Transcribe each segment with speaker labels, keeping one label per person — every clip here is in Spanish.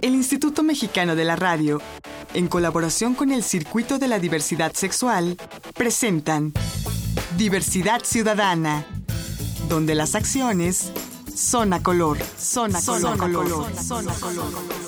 Speaker 1: El Instituto Mexicano de la Radio, en colaboración con el Circuito de la Diversidad Sexual, presentan Diversidad Ciudadana, donde las acciones son a color, son a color, color, son a color.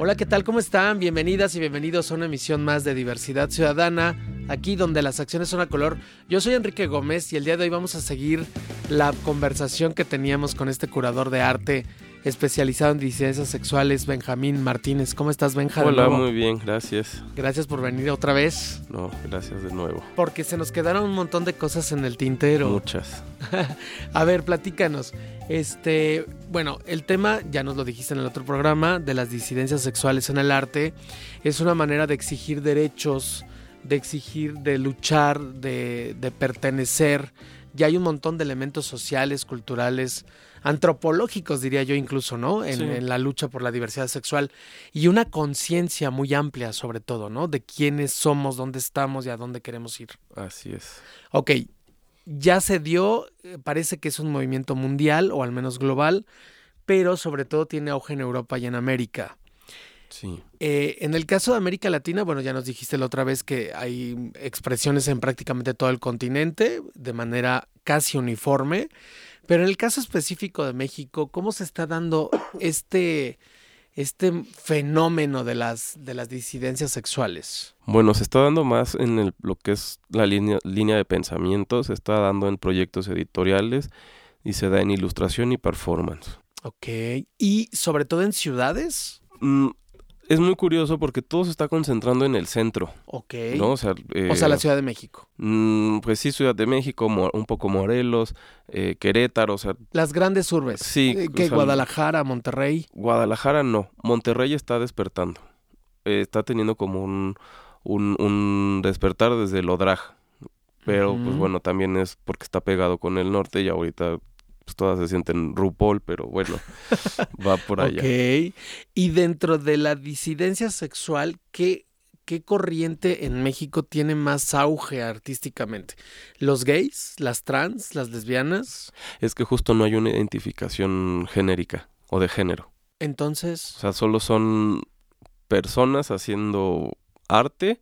Speaker 2: Hola, ¿qué tal? ¿Cómo están? Bienvenidas y bienvenidos a una emisión más de Diversidad Ciudadana, aquí donde las acciones son a color. Yo soy Enrique Gómez y el día de hoy vamos a seguir la conversación que teníamos con este curador de arte especializado en disidencias sexuales, Benjamín Martínez. ¿Cómo estás, Benjamín?
Speaker 3: Hola, muy bien, gracias.
Speaker 2: Gracias por venir otra vez.
Speaker 3: No, gracias de nuevo.
Speaker 2: Porque se nos quedaron un montón de cosas en el tintero.
Speaker 3: Muchas.
Speaker 2: a ver, platícanos. Este, bueno, el tema, ya nos lo dijiste en el otro programa, de las disidencias sexuales en el arte, es una manera de exigir derechos, de exigir, de luchar, de, de pertenecer. Ya hay un montón de elementos sociales, culturales, antropológicos, diría yo incluso, ¿no? En,
Speaker 3: Sí.
Speaker 2: en la lucha por la diversidad sexual y una conciencia muy amplia sobre todo, ¿no? De quiénes somos, dónde estamos y a dónde queremos ir.
Speaker 3: Así es.
Speaker 2: Ok, ya se dio, eh, parece que es un movimiento mundial o al menos global, pero sobre todo tiene auge en Europa y en América.
Speaker 3: Sí.
Speaker 2: Eh, en el caso de América Latina, bueno, ya nos dijiste la otra vez que hay expresiones en prácticamente todo el continente de manera casi uniforme, pero en el caso específico de México, ¿cómo se está dando este, este fenómeno de las, de las disidencias sexuales?
Speaker 3: Bueno, se está dando más en el- lo que es la línea, línea de pensamiento, se está dando en proyectos editoriales y se da en ilustración y performance.
Speaker 2: Ok, y sobre todo en ciudades.
Speaker 3: Mm, es muy curioso porque todo se está concentrando en el centro,
Speaker 2: Ok.
Speaker 3: ¿no? O sea, eh,
Speaker 2: O sea, la Ciudad de México.
Speaker 3: mm, pues sí, Ciudad de México, un poco Morelos, eh, Querétaro, o sea,
Speaker 2: Las grandes urbes.
Speaker 3: Sí,
Speaker 2: Eh,
Speaker 3: o
Speaker 2: que
Speaker 3: sea,
Speaker 2: Guadalajara, Monterrey.
Speaker 3: Guadalajara no, Monterrey está despertando, Eh, está teniendo como un, un, un despertar desde el Odraj, pero pues
Speaker 2: Ujú.
Speaker 3: bueno, también es porque está pegado con el norte y ahorita pues todas se sienten RuPaul, pero bueno, va por allá.
Speaker 2: Ok. Y dentro de la disidencia sexual, ¿qué, ¿qué corriente en México tiene más auge artísticamente? ¿Los gays? ¿Las trans? ¿Las lesbianas?
Speaker 3: Es que justo no hay una identificación genérica o de género,
Speaker 2: Entonces,
Speaker 3: o sea, solo son personas haciendo arte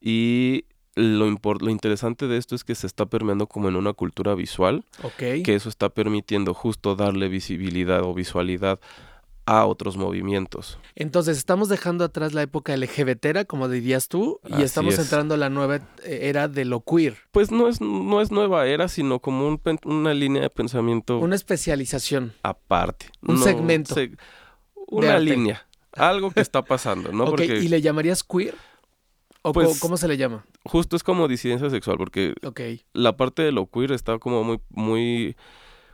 Speaker 3: y lo, lo interesante de esto es que se está permeando como en una cultura visual
Speaker 2: ok.
Speaker 3: que eso está permitiendo justo darle visibilidad o visualidad a otros movimientos.
Speaker 2: Entonces, estamos dejando atrás la época LGBTera, como dirías tú, y
Speaker 3: Así
Speaker 2: estamos
Speaker 3: es.
Speaker 2: entrando a la nueva era de lo queer.
Speaker 3: Pues no es, no es nueva era, sino como un una línea de pensamiento
Speaker 2: Una especialización.
Speaker 3: aparte.
Speaker 2: un
Speaker 3: No,
Speaker 2: segmento
Speaker 3: se- una línea. Algo que está pasando, ¿no? Porque
Speaker 2: ¿y le llamarías queer? ¿O
Speaker 3: Pues-
Speaker 2: cómo se le llama?
Speaker 3: justo es como disidencia sexual, porque la parte de lo queer está como muy, muy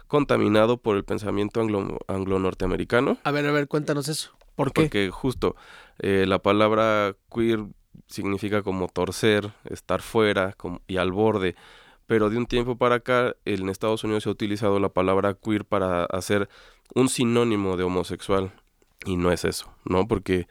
Speaker 3: contaminado por el pensamiento anglo, anglo-norteamericano.
Speaker 2: A ver, a ver, cuéntanos eso. ¿Por qué?
Speaker 3: Porque justo eh, la palabra queer significa como torcer, estar fuera como- y al borde. Pero de un tiempo para acá, en Estados Unidos se ha utilizado la palabra queer para hacer un sinónimo de homosexual. Y no es eso, ¿no? Porque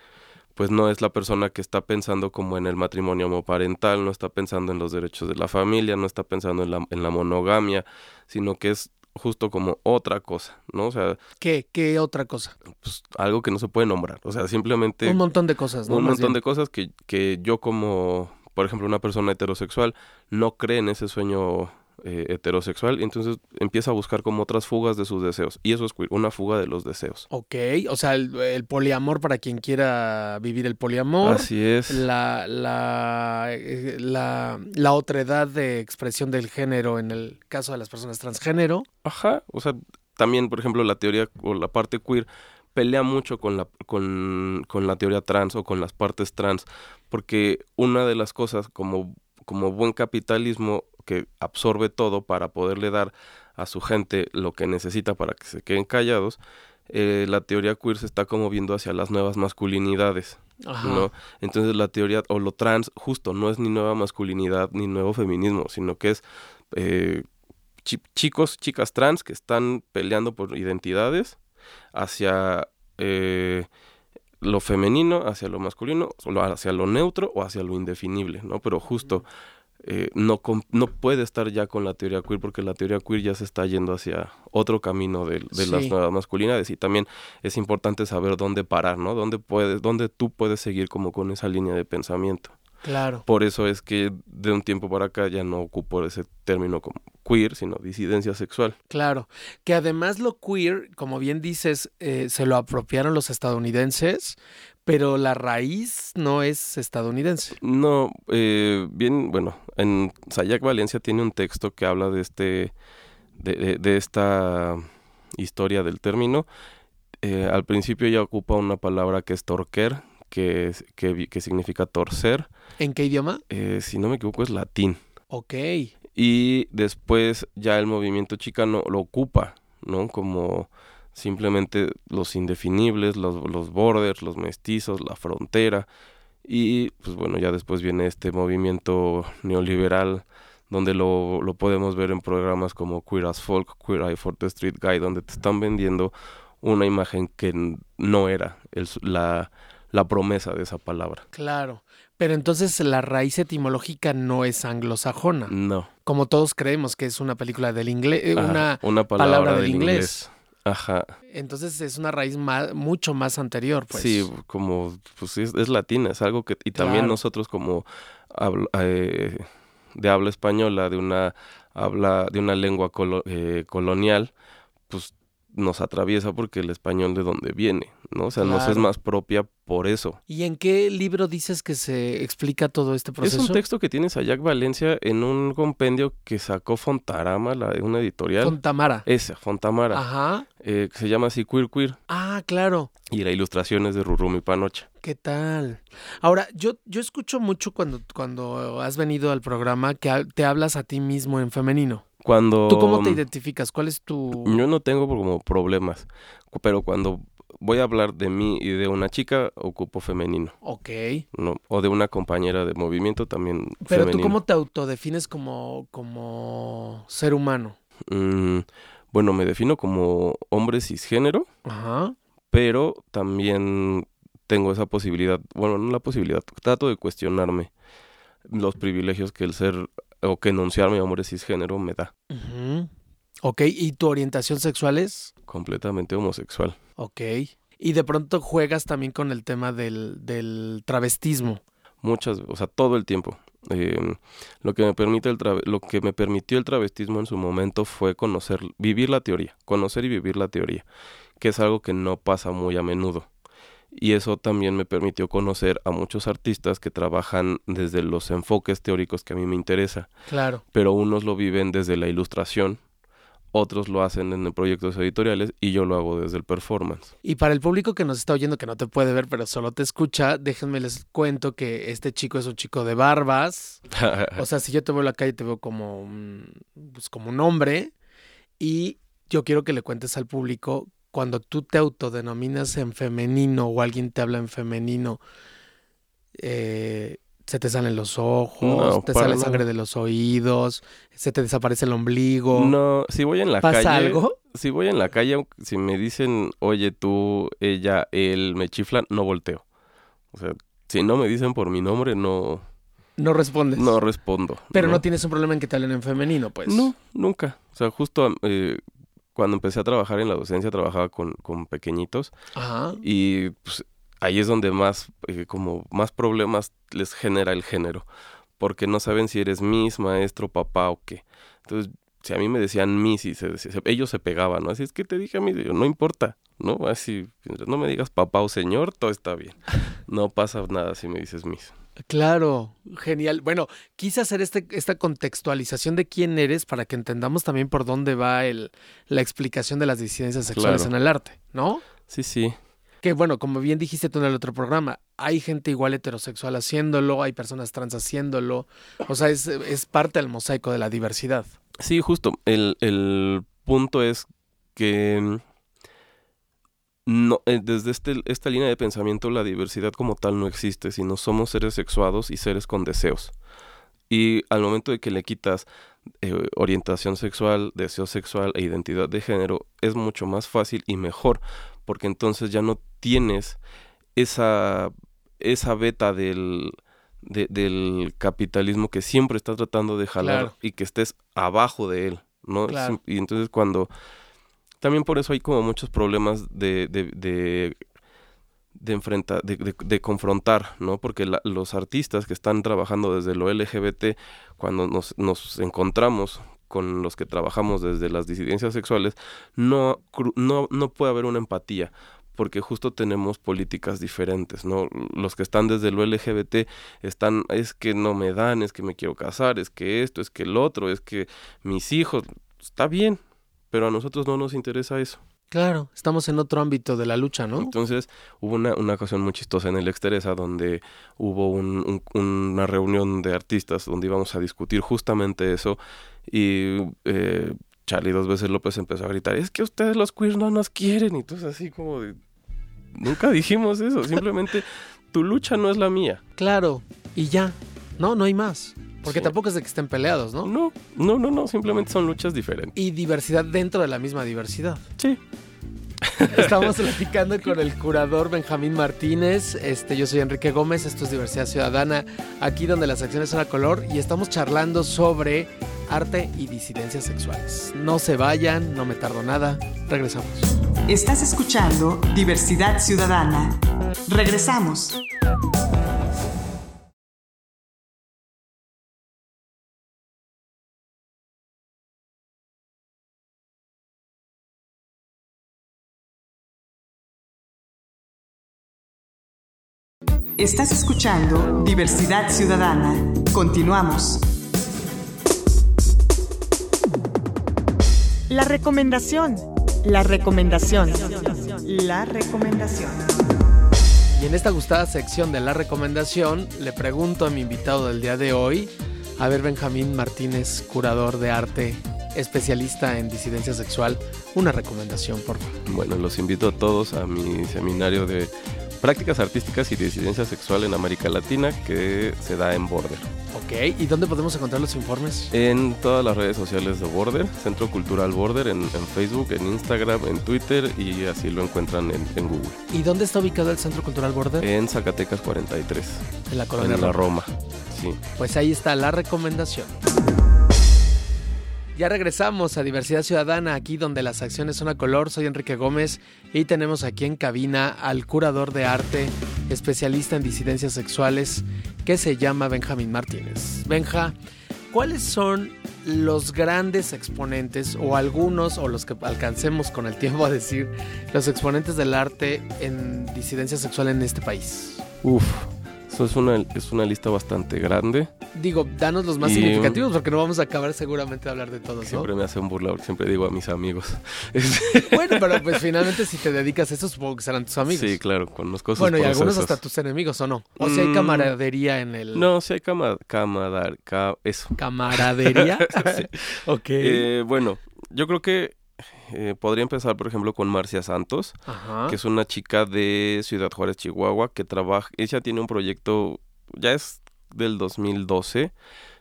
Speaker 3: pues no es la persona que está pensando como en el matrimonio homoparental, no está pensando en los derechos de la familia, no está pensando en la, en la monogamia, sino que es justo como otra cosa, ¿no? O sea,
Speaker 2: ¿Qué? ¿Qué otra cosa?
Speaker 3: pues, algo que no se puede nombrar. O sea, simplemente
Speaker 2: un montón de cosas, ¿no?
Speaker 3: un
Speaker 2: Más
Speaker 3: montón
Speaker 2: bien.
Speaker 3: de cosas que, que yo como, por ejemplo, una persona heterosexual no cree en ese sueño eh, heterosexual y entonces empieza a buscar como otras fugas de sus deseos. Y eso es queer, una fuga de los deseos.
Speaker 2: Ok, o sea, el, el poliamor para quien quiera vivir el poliamor.
Speaker 3: Así es.
Speaker 2: La, la, eh, la, la otredad de expresión del género en el caso de las personas transgénero.
Speaker 3: Ajá. O sea, también, por ejemplo, la teoría o la parte queer pelea mucho con la, con, con la teoría trans o con las partes trans, porque una de las cosas como, como buen capitalismo que absorbe todo para poderle dar a su gente lo que necesita para que se queden callados, eh, la teoría queer se está como viendo hacia las nuevas masculinidades,
Speaker 2: Ajá.
Speaker 3: ¿no? Entonces la teoría o lo trans justo no es ni nueva masculinidad ni nuevo feminismo, sino que es eh, chi- chicos, chicas trans que están peleando por identidades hacia eh, lo femenino, hacia lo masculino, hacia lo neutro o hacia lo indefinible, ¿no? Pero justo eh, no, no puede estar ya con la teoría queer porque la teoría queer ya se está yendo hacia otro camino de, las nuevas masculinidades y también es importante saber dónde parar, ¿no? Dónde, puedes, dónde tú puedes seguir como con esa línea de pensamiento.
Speaker 2: Claro.
Speaker 3: Por eso es que de un tiempo para acá ya no ocupo ese término como queer, sino disidencia sexual.
Speaker 2: Claro. Que además lo queer, como bien dices, eh, se lo apropiaron los estadounidenses, pero la raíz no es estadounidense.
Speaker 3: No, eh, bien, bueno, en Sayak Valencia tiene un texto que habla de este, de, de, esta historia del término. Eh, al principio ya ocupa una palabra que es torquer, que, que, que significa torcer.
Speaker 2: ¿En qué idioma?
Speaker 3: Eh, si no me equivoco es latín.
Speaker 2: Ok.
Speaker 3: Y después ya el movimiento chicano lo ocupa, ¿no? Como simplemente los indefinibles, los, los borders, los mestizos, la frontera. Y pues bueno, ya después viene este movimiento neoliberal donde lo, lo podemos ver en programas como Queer as Folk, Queer Eye for the Street Guy, donde te están vendiendo una imagen que no era el, la, la promesa de esa palabra.
Speaker 2: Claro, pero entonces la raíz etimológica no es anglosajona.
Speaker 3: No.
Speaker 2: Como todos creemos que es una película del inglés, eh, una, una, palabra, del, inglés.
Speaker 3: Ajá.
Speaker 2: Entonces es una raíz más, mucho más anterior, pues.
Speaker 3: Sí, como, pues es, latina, es algo que, y también nosotros como eh, de habla española, de una habla, de una lengua eh, colonial, pues nos atraviesa porque el español de donde viene, ¿no? O sea, nos es más propia por eso.
Speaker 2: ¿Y en qué libro dices que se explica todo este proceso?
Speaker 3: Es un texto que tienes a Jack Valencia en un compendio que sacó Fontarama, la, una editorial.
Speaker 2: Fontamara.
Speaker 3: Esa, Fontamara.
Speaker 2: Ajá.
Speaker 3: Eh, que se llama así Queer Queer.
Speaker 2: Ah, claro.
Speaker 3: Y la ilustración es de Rurumi Panocha.
Speaker 2: ¿Qué tal? Ahora, yo, yo escucho mucho cuando, cuando has venido al programa que te hablas a ti mismo en femenino.
Speaker 3: Cuando...
Speaker 2: ¿Tú cómo te identificas? ¿Cuál es tu...?
Speaker 3: Yo no tengo como problemas, pero cuando voy a hablar de mí y de una chica, ocupo femenino.
Speaker 2: Ok.
Speaker 3: No, o de una compañera de movimiento también
Speaker 2: Pero tú cómo te autodefines como, como ser humano?
Speaker 3: Mm, bueno, me defino como hombre cisgénero.
Speaker 2: Ajá.
Speaker 3: Pero también tengo esa posibilidad, bueno, no la posibilidad, trato de cuestionarme los privilegios que el ser o que enunciar mi amor cisgénero me da.
Speaker 2: Ok, ¿y tu orientación sexual es?
Speaker 3: Completamente homosexual.
Speaker 2: Ok. Y de pronto juegas también con el tema del, del travestismo.
Speaker 3: Muchas, o sea, todo el tiempo. Em, lo que me permite el lo que me permitió el travestismo en su momento fue conocer, vivir la teoría, conocer y vivir la teoría, que es algo que no pasa muy a menudo y eso también me permitió conocer a muchos artistas que trabajan desde los enfoques teóricos que a mí me interesa.
Speaker 2: Claro.
Speaker 3: Pero unos lo viven desde la ilustración, otros lo hacen en proyectos editoriales y yo lo hago desde el performance.
Speaker 2: Y para el público que nos está oyendo, que no te puede ver, pero solo te escucha, déjenme les cuento que este chico es un chico de barbas. o sea, si yo te veo en la calle, te veo como pues como un hombre. Y yo quiero que le cuentes al público cuando tú te autodenominas en femenino o alguien te habla en femenino, eh, se te salen los ojos, te sale sangre de los oídos, se te desaparece el ombligo.
Speaker 3: No, si voy en la
Speaker 2: ¿Pasa
Speaker 3: calle.
Speaker 2: algo?
Speaker 3: Si voy en la calle, si me dicen, oye, tú, ella, él, me chiflan, no volteo. O sea, si no me dicen por mi nombre, no.
Speaker 2: No respondes.
Speaker 3: No respondo.
Speaker 2: Pero no, tienes un problema en que te hablen en femenino, pues.
Speaker 3: No, nunca. O sea, justo eh, cuando empecé a trabajar en la docencia trabajaba con, con pequeñitos
Speaker 2: Ajá.
Speaker 3: y pues ahí es donde más eh, como más problemas les genera el género porque no saben si eres mis maestro papá o qué entonces si a mí me decían mis y se, ellos se pegaban no así es que te dije a mí no importa no así no me digas papá o señor todo está bien no pasa nada si me dices mis
Speaker 2: Claro, genial. Bueno, quise hacer este, esta contextualización de quién eres para que entendamos también por dónde va el, la explicación de las disidencias sexuales en el arte, ¿no?
Speaker 3: Sí, sí.
Speaker 2: Que bueno, como bien dijiste tú en el otro programa, hay gente igual heterosexual haciéndolo, hay personas trans haciéndolo, o sea, es, es parte del mosaico de la diversidad.
Speaker 3: Sí, justo. El, el punto es que no, eh, desde este, esta línea de pensamiento la diversidad como tal no existe, sino somos seres sexuados y seres con deseos. Y al momento de que le quitas eh, orientación sexual, deseo sexual e identidad de género, es mucho más fácil y mejor, porque entonces ya no tienes esa, esa beta del, de- del capitalismo que siempre está tratando de jalar
Speaker 2: Claro.
Speaker 3: y que estés abajo de él, ¿no?
Speaker 2: Claro.
Speaker 3: Y entonces cuando... También por eso hay como muchos problemas de, de, de, de enfrentar, de, de- confrontar, ¿no? Porque los artistas que están trabajando desde lo LGBT, cuando nos, nos encontramos con los que trabajamos desde las disidencias sexuales, no, no, no puede haber una empatía, porque justo tenemos políticas diferentes, ¿no? Los que están desde lo LGBT están, es que no me dan, es que me quiero casar, es que esto, es que el otro, es que mis hijos, está bien, pero a nosotros no nos interesa eso.
Speaker 2: Claro, estamos en otro ámbito de la lucha, ¿no?
Speaker 3: Entonces hubo una, una ocasión muy chistosa en el Exteresa donde hubo un- un- una reunión de artistas donde íbamos a discutir justamente eso y eh, Charlie dos veces López empezó a gritar, es que ustedes los queers no nos quieren y entonces así como de, nunca dijimos eso, simplemente tu lucha no es la mía.
Speaker 2: Claro, y ya. No, no hay más. Porque
Speaker 3: Sí.
Speaker 2: tampoco es de que estén peleados, ¿no?
Speaker 3: No, no, no, no, simplemente son luchas diferentes.
Speaker 2: Y diversidad dentro de la misma diversidad.
Speaker 3: Sí.
Speaker 2: Estamos platicando con el curador Benjamín Martínez. Este, yo soy Enrique Gómez, esto es Diversidad Ciudadana, aquí donde las acciones son a color y estamos charlando sobre arte y disidencias sexuales. No se vayan, no me tardo nada. Regresamos.
Speaker 1: Estás escuchando Diversidad Ciudadana. Regresamos. Estás escuchando Diversidad Ciudadana. Continuamos. La recomendación. La recomendación. La recomendación.
Speaker 2: Y en esta gustada sección de la recomendación, le pregunto a mi invitado del día de hoy, a ver Benjamín Martínez, curador de arte, especialista en disidencia sexual, una recomendación, por favor.
Speaker 3: Bueno, los invito a todos a mi seminario de prácticas artísticas y disidencia sexual en América Latina que se da en Border.
Speaker 2: Ok, ¿y dónde podemos encontrar los informes?
Speaker 3: En todas las redes sociales de Border, Centro Cultural Border, en, en Facebook, en Instagram, en Twitter y así lo encuentran en, en Google.
Speaker 2: ¿Y dónde está ubicado el Centro Cultural Border?
Speaker 3: En Zacatecas 43,
Speaker 2: en la colonia
Speaker 3: en la
Speaker 2: Roma.
Speaker 3: Roma. Sí.
Speaker 2: Pues ahí está la recomendación. Ya regresamos a Diversidad Ciudadana, aquí donde las acciones son a color. Soy Enrique Gómez y tenemos aquí en cabina al curador de arte, especialista en disidencias sexuales, que se llama Benjamín Martínez. Benja, ¿cuáles son los grandes exponentes o algunos o los que alcancemos con el tiempo a decir los exponentes del arte en disidencia sexual en este país?
Speaker 3: Uf, eso es una, es una lista bastante grande.
Speaker 2: Digo, danos los más
Speaker 3: Y-
Speaker 2: significativos porque no vamos a acabar seguramente de hablar de todos, ¿no?
Speaker 3: Siempre me hacen burla porque siempre digo a mis amigos.
Speaker 2: Bueno, pero pues finalmente si te dedicas a eso supongo que serán tus amigos.
Speaker 3: Sí, claro, conozco sus
Speaker 2: bueno, y algunos hasta tus enemigos, ¿o no? O si hay
Speaker 3: Mm.
Speaker 2: camaradería en el...
Speaker 3: No, sí hay cama, camadar, ca- eso.
Speaker 2: ¿Camaradería?
Speaker 3: Sí.
Speaker 2: ok.
Speaker 3: Eh, bueno, yo creo que eh, podría empezar, por ejemplo, con Marcia Santos,
Speaker 2: Ajá.
Speaker 3: que es una chica de Ciudad Juárez, Chihuahua, que trabaja, ella tiene un proyecto, ya es del 2012,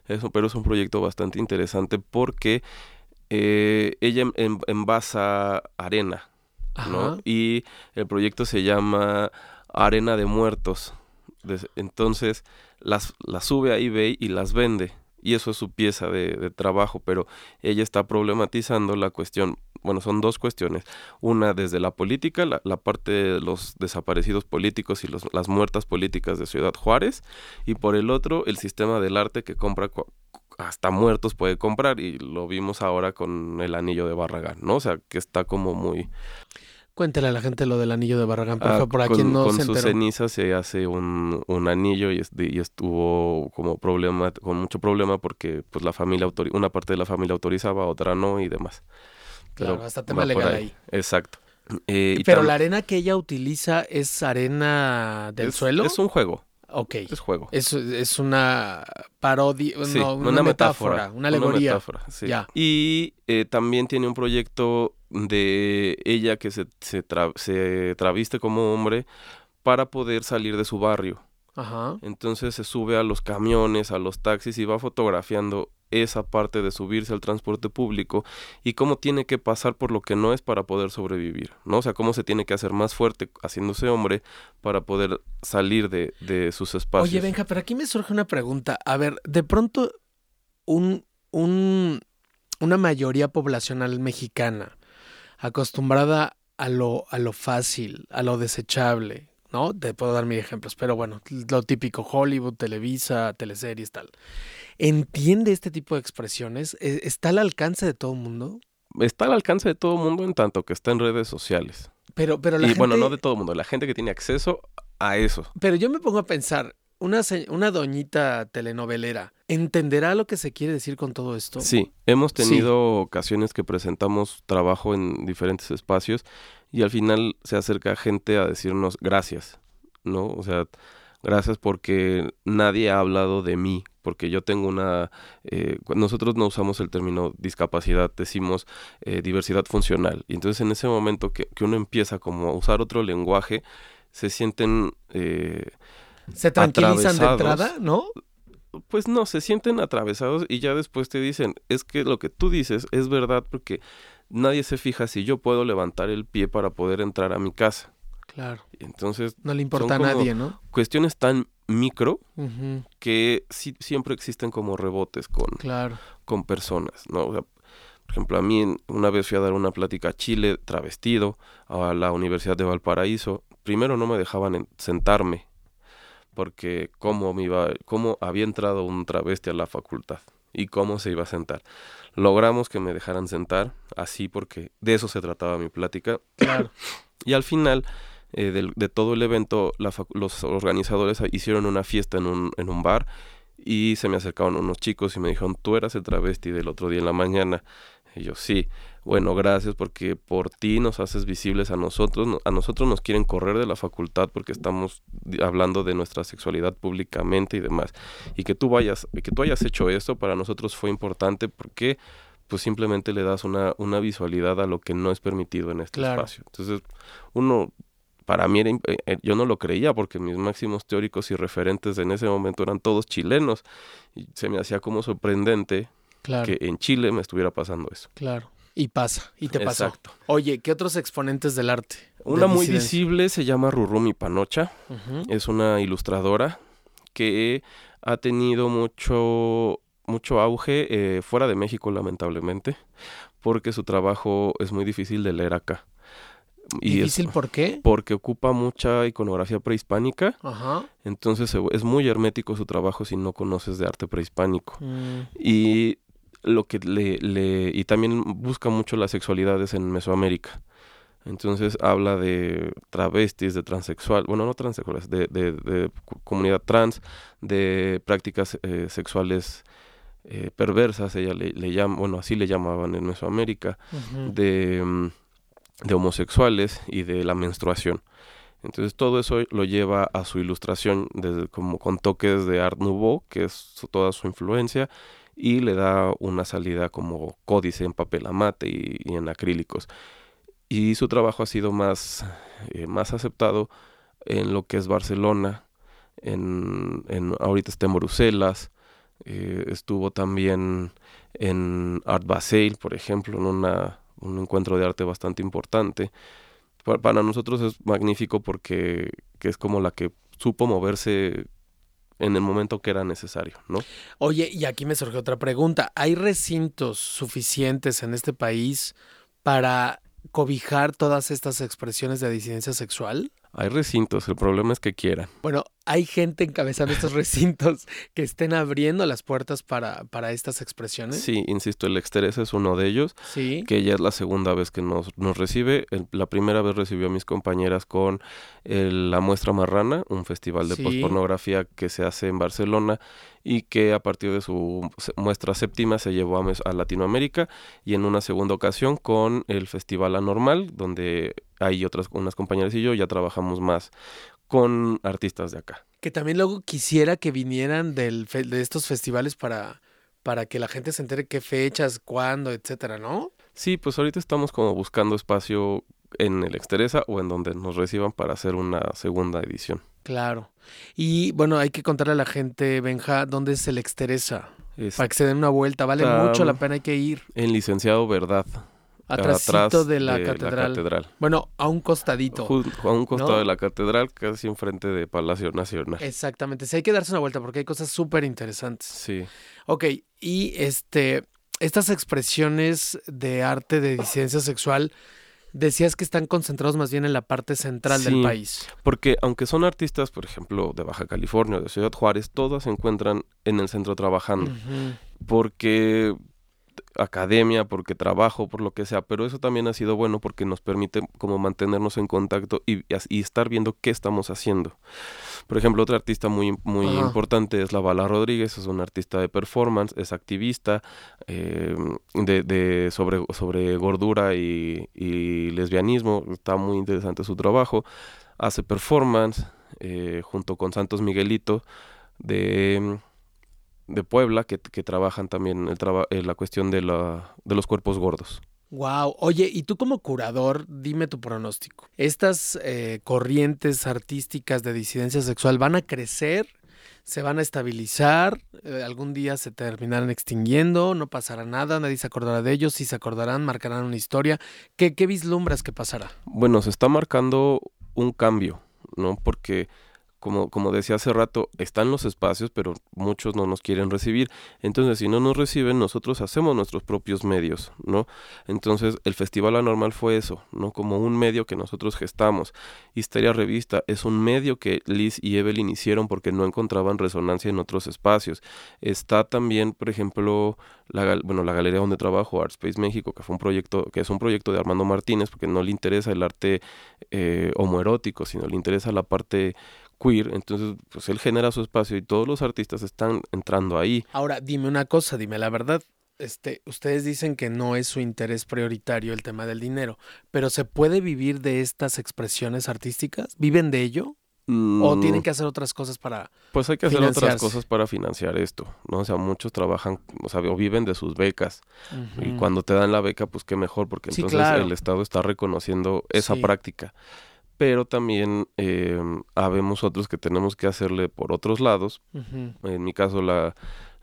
Speaker 3: eso, pero es un proyecto bastante interesante porque eh, ella en- en- envasa arena. Y el proyecto se llama Arena de Muertos. Entonces las, las sube a eBay y las vende. Y eso es su pieza de, de trabajo, pero ella está problematizando la cuestión, bueno, son dos cuestiones. Una desde la política, la, parte de los desaparecidos políticos y los, las muertas políticas de Ciudad Juárez, y por el otro, el sistema del arte que compra hasta muertos puede comprar, y lo vimos ahora con el anillo de Barragán, ¿no? O sea, que está como muy...
Speaker 2: Cuéntale a la gente lo del anillo de Barragán, por
Speaker 3: Ah,
Speaker 2: favor, para
Speaker 3: con,
Speaker 2: quien no
Speaker 3: con
Speaker 2: se
Speaker 3: sus
Speaker 2: enteró.
Speaker 3: cenizas se hace un, un anillo y, es- y estuvo como problema, con mucho problema porque pues la familia una parte de la familia autorizaba, otra no y demás.
Speaker 2: Claro, hasta tema legal ahí.
Speaker 3: Exacto. Eh,
Speaker 2: Pero la arena que ella utiliza es arena del
Speaker 3: es,
Speaker 2: suelo.
Speaker 3: Es un juego,
Speaker 2: Ok.
Speaker 3: es juego.
Speaker 2: Es, es una parodia,
Speaker 3: Sí,
Speaker 2: no, una, metáfora, una alegoría.
Speaker 3: metáfora, sí.
Speaker 2: Ya.
Speaker 3: Y eh, también tiene un proyecto de ella que se, se, tra- se traviste como hombre para poder salir de su barrio.
Speaker 2: Ajá.
Speaker 3: Entonces se sube a los camiones, a los taxis y va fotografiando esa parte de subirse al transporte público y cómo tiene que pasar por lo que no es para poder sobrevivir, ¿no? O sea, cómo se tiene que hacer más fuerte haciéndose hombre para poder salir de, de sus espacios.
Speaker 2: Oye, Benja, pero aquí me surge una pregunta. A ver, de pronto, un, un, una mayoría poblacional mexicana acostumbrada a lo, a lo fácil, a lo desechable, ¿no? Te puedo dar mis ejemplos, pero bueno, lo típico, Hollywood, Televisa, teleseries, tal. ¿Entiende este tipo de expresiones? ¿E-, ¿Está al alcance de todo el mundo?
Speaker 3: Está al alcance de todo el mundo en tanto que está en redes sociales.
Speaker 2: Pero, pero la
Speaker 3: y
Speaker 2: gente...
Speaker 3: bueno, no de todo el mundo, la gente que tiene acceso a eso.
Speaker 2: Pero yo me pongo a pensar, una, una doñita telenovelera, ¿entenderá lo que se quiere decir con todo esto?
Speaker 3: Sí, hemos tenido sí. ocasiones que presentamos trabajo en diferentes espacios y al final se acerca gente a decirnos gracias, ¿no? O sea, gracias porque nadie ha hablado de mí, porque yo tengo una... Eh, nosotros no usamos el término discapacidad, decimos eh, diversidad funcional. Y entonces en ese momento que, que, uno empieza como a usar otro lenguaje, se sienten... Eh,
Speaker 2: se tranquilizan de entrada, ¿no?
Speaker 3: Pues no, se sienten atravesados y ya después te dicen, es que lo que tú dices es verdad porque nadie se fija si yo puedo levantar el pie para poder entrar a mi casa.
Speaker 2: Claro.
Speaker 3: Entonces.
Speaker 2: No le importa a nadie, ¿no?
Speaker 3: Cuestiones tan micro uh -huh. que sí, siempre existen como rebotes con,
Speaker 2: claro.
Speaker 3: con personas, ¿no? O sea, por ejemplo, a mí una vez fui a dar una plática a Chile travestido a la Universidad de Valparaíso. Primero no me dejaban sentarme porque cómo me iba, cómo había entrado un travesti a la facultad y cómo se iba a sentar. Logramos que me dejaran sentar así porque de eso se trataba mi plática.
Speaker 2: Claro.
Speaker 3: y al final eh, de, de, todo el evento, la los organizadores hicieron una fiesta en un, en un bar y se me acercaron unos chicos y me dijeron, tú eras el travesti del otro día en la mañana. Y yo, sí, bueno, gracias porque por ti nos haces visibles a nosotros. A nosotros nos quieren correr de la facultad porque estamos hablando de nuestra sexualidad públicamente y demás. Y que tú vayas, que tú hayas hecho esto para nosotros fue importante porque pues simplemente le das una, una visualidad a lo que no es permitido en este
Speaker 2: claro.
Speaker 3: espacio. Entonces, uno, para mí, era, eh, yo no lo creía porque mis máximos teóricos y referentes en ese momento eran todos chilenos. Y se me hacía como sorprendente
Speaker 2: claro.
Speaker 3: que en Chile me estuviera pasando eso.
Speaker 2: Claro. Y pasa, y te pasó.
Speaker 3: Exacto.
Speaker 2: Oye, ¿qué otros exponentes del arte?
Speaker 3: Una muy visible se llama Rurumi Panocha. Uh -huh. Es una ilustradora que ha tenido mucho, mucho auge eh, fuera de México, lamentablemente, porque su trabajo es muy difícil de leer acá.
Speaker 2: Y ¿Difícil
Speaker 3: es,
Speaker 2: por qué?
Speaker 3: Porque ocupa mucha iconografía prehispánica.
Speaker 2: Ajá.
Speaker 3: Entonces es muy hermético su trabajo si no conoces de arte prehispánico.
Speaker 2: Mm.
Speaker 3: Y lo que le, le, y también busca mucho las sexualidades en Mesoamérica. Entonces habla de travestis, de transexual, bueno, no transexuales, de, de, de comunidad trans, de prácticas eh, sexuales eh, perversas, ella le, le, llama, bueno, así le llamaban en Mesoamérica,
Speaker 2: Uh -huh.
Speaker 3: de, de homosexuales y de la menstruación. Entonces todo eso lo lleva a su ilustración desde, como con toques de Art Nouveau, que es toda su influencia, y le da una salida como códice en papel amate y, y en acrílicos. Y su trabajo ha sido más, eh, más aceptado en lo que es Barcelona, en, en ahorita está en Bruselas, eh, estuvo también en Art Basel, por ejemplo, en una, un encuentro de arte bastante importante. Para, nosotros es magnífico porque que es como la que supo moverse en el momento que era necesario, ¿no?
Speaker 2: Oye, y aquí me surge otra pregunta. ¿Hay recintos suficientes en este país para cobijar todas estas expresiones de disidencia sexual?
Speaker 3: Hay recintos, el problema es que quieran.
Speaker 2: Bueno, hay gente encabezando estos recintos que estén abriendo las puertas para, para estas expresiones.
Speaker 3: Sí, insisto, el Exteresa es uno de ellos,
Speaker 2: sí.
Speaker 3: que ya es la segunda vez que nos, nos recibe. El, la primera vez recibió a mis compañeras con el, la Muestra Marrana, un festival de sí. postpornografía que se hace en Barcelona y que a partir de su muestra séptima se llevó a, a Latinoamérica y en una segunda ocasión con el Festival Anormal, donde hay otras unas compañeras y yo ya trabajamos más con artistas de acá.
Speaker 2: Que también luego quisiera que vinieran del fe, de estos festivales para, para que la gente se entere qué fechas, cuándo, etcétera, ¿no?
Speaker 3: Sí, pues ahorita estamos como buscando espacio en el Exteresa o en donde nos reciban para hacer una segunda edición.
Speaker 2: Claro. Y bueno, hay que contarle a la gente, Benja, ¿dónde es el Exteresa? para que se den una vuelta. Vale mucho la pena, hay que ir.
Speaker 3: En Licenciado Verdad.
Speaker 2: Atrás de, la, catedral. Bueno, a un costadito.
Speaker 3: a un costado de la catedral, casi enfrente de Palacio Nacional.
Speaker 2: Exactamente. Sí, hay que darse una vuelta porque hay cosas súper interesantes.
Speaker 3: Sí.
Speaker 2: Ok, y este, estas expresiones de arte de disidencia sexual, decías que están concentrados más bien en la parte central del país.
Speaker 3: Porque aunque son artistas, por ejemplo, de Baja California o de Ciudad Juárez, todas se encuentran en el centro trabajando. Porque academia, porque trabajo, por lo que sea, pero eso también ha sido bueno porque nos permite como mantenernos en contacto y, y estar viendo qué estamos haciendo. Por ejemplo, otra artista muy, muy importante es la Bala Rodríguez, es una artista de performance, es activista eh, de, de, sobre, sobre gordura y, y, lesbianismo, está muy interesante su trabajo, hace performance eh, junto con Santos Miguelito de de Puebla que, trabajan también el eh, la cuestión de, la, de los cuerpos gordos.
Speaker 2: Wow. Oye, y tú como curador, dime tu pronóstico. ¿Estas eh, corrientes artísticas de disidencia sexual van a crecer? ¿Se van a estabilizar? Eh, ¿Algún día se terminarán extinguiendo? ¿No pasará nada? ¿Nadie se acordará de ellos? ¿Si se acordarán? ¿Marcarán una historia? ¿Qué, qué vislumbras que pasará?
Speaker 3: Bueno, se está marcando un cambio, ¿no? Porque como, como decía hace rato, están los espacios, pero muchos no nos quieren recibir. Entonces, si no nos reciben, nosotros hacemos nuestros propios medios, ¿no? Entonces, el Festival Anormal fue eso, ¿no? Como un medio que nosotros gestamos. Histeria Revista es un medio que Liz y Evelyn hicieron porque no encontraban resonancia en otros espacios. Está también, por ejemplo, la, bueno, la galería donde trabajo, Artspace México, que fue un proyecto, que es un proyecto de Armando Martínez, porque no le interesa el arte eh, homoerótico, sino le interesa la parte queer, entonces pues él genera su espacio y todos los artistas están entrando ahí.
Speaker 2: Ahora, dime una cosa, dime la verdad. Este, ustedes dicen que no es su interés prioritario el tema del dinero, pero ¿se puede vivir de estas expresiones artísticas? ¿Viven de ello? ¿O mm. tienen que hacer otras cosas para
Speaker 3: Pues hay que hacer otras cosas para financiar esto, ¿no? O sea, muchos trabajan, o sea, o viven de sus becas. Y cuando te dan la beca, pues qué mejor, porque entonces el Estado está reconociendo esa práctica pero también eh, habemos otros que tenemos que hacerle por otros lados. En mi caso, la,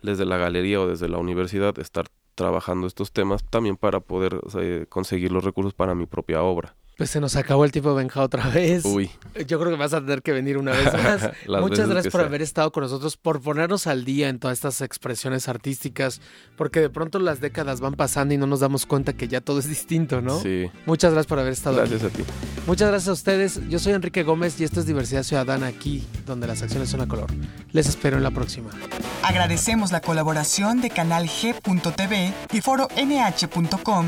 Speaker 3: desde la galería o desde la universidad, estar trabajando estos temas también para poder eh, conseguir los recursos para mi propia obra.
Speaker 2: Pues se nos acabó el tiempo de Benja otra vez.
Speaker 3: Uy.
Speaker 2: Yo creo que vas a tener que venir una vez más. Muchas gracias por haber estado con nosotros, por ponernos al día en todas estas expresiones artísticas, porque de pronto las décadas van pasando y no nos damos cuenta que ya todo es distinto, ¿no?
Speaker 3: Sí.
Speaker 2: Muchas gracias por haber estado
Speaker 3: Gracias a ti.
Speaker 2: Muchas gracias a ustedes. Yo soy Enrique Gómez y esto es Diversidad Ciudadana aquí, donde las acciones son a color. Les espero en la próxima.
Speaker 1: Agradecemos la colaboración de Canal G.tv y Foro NH.com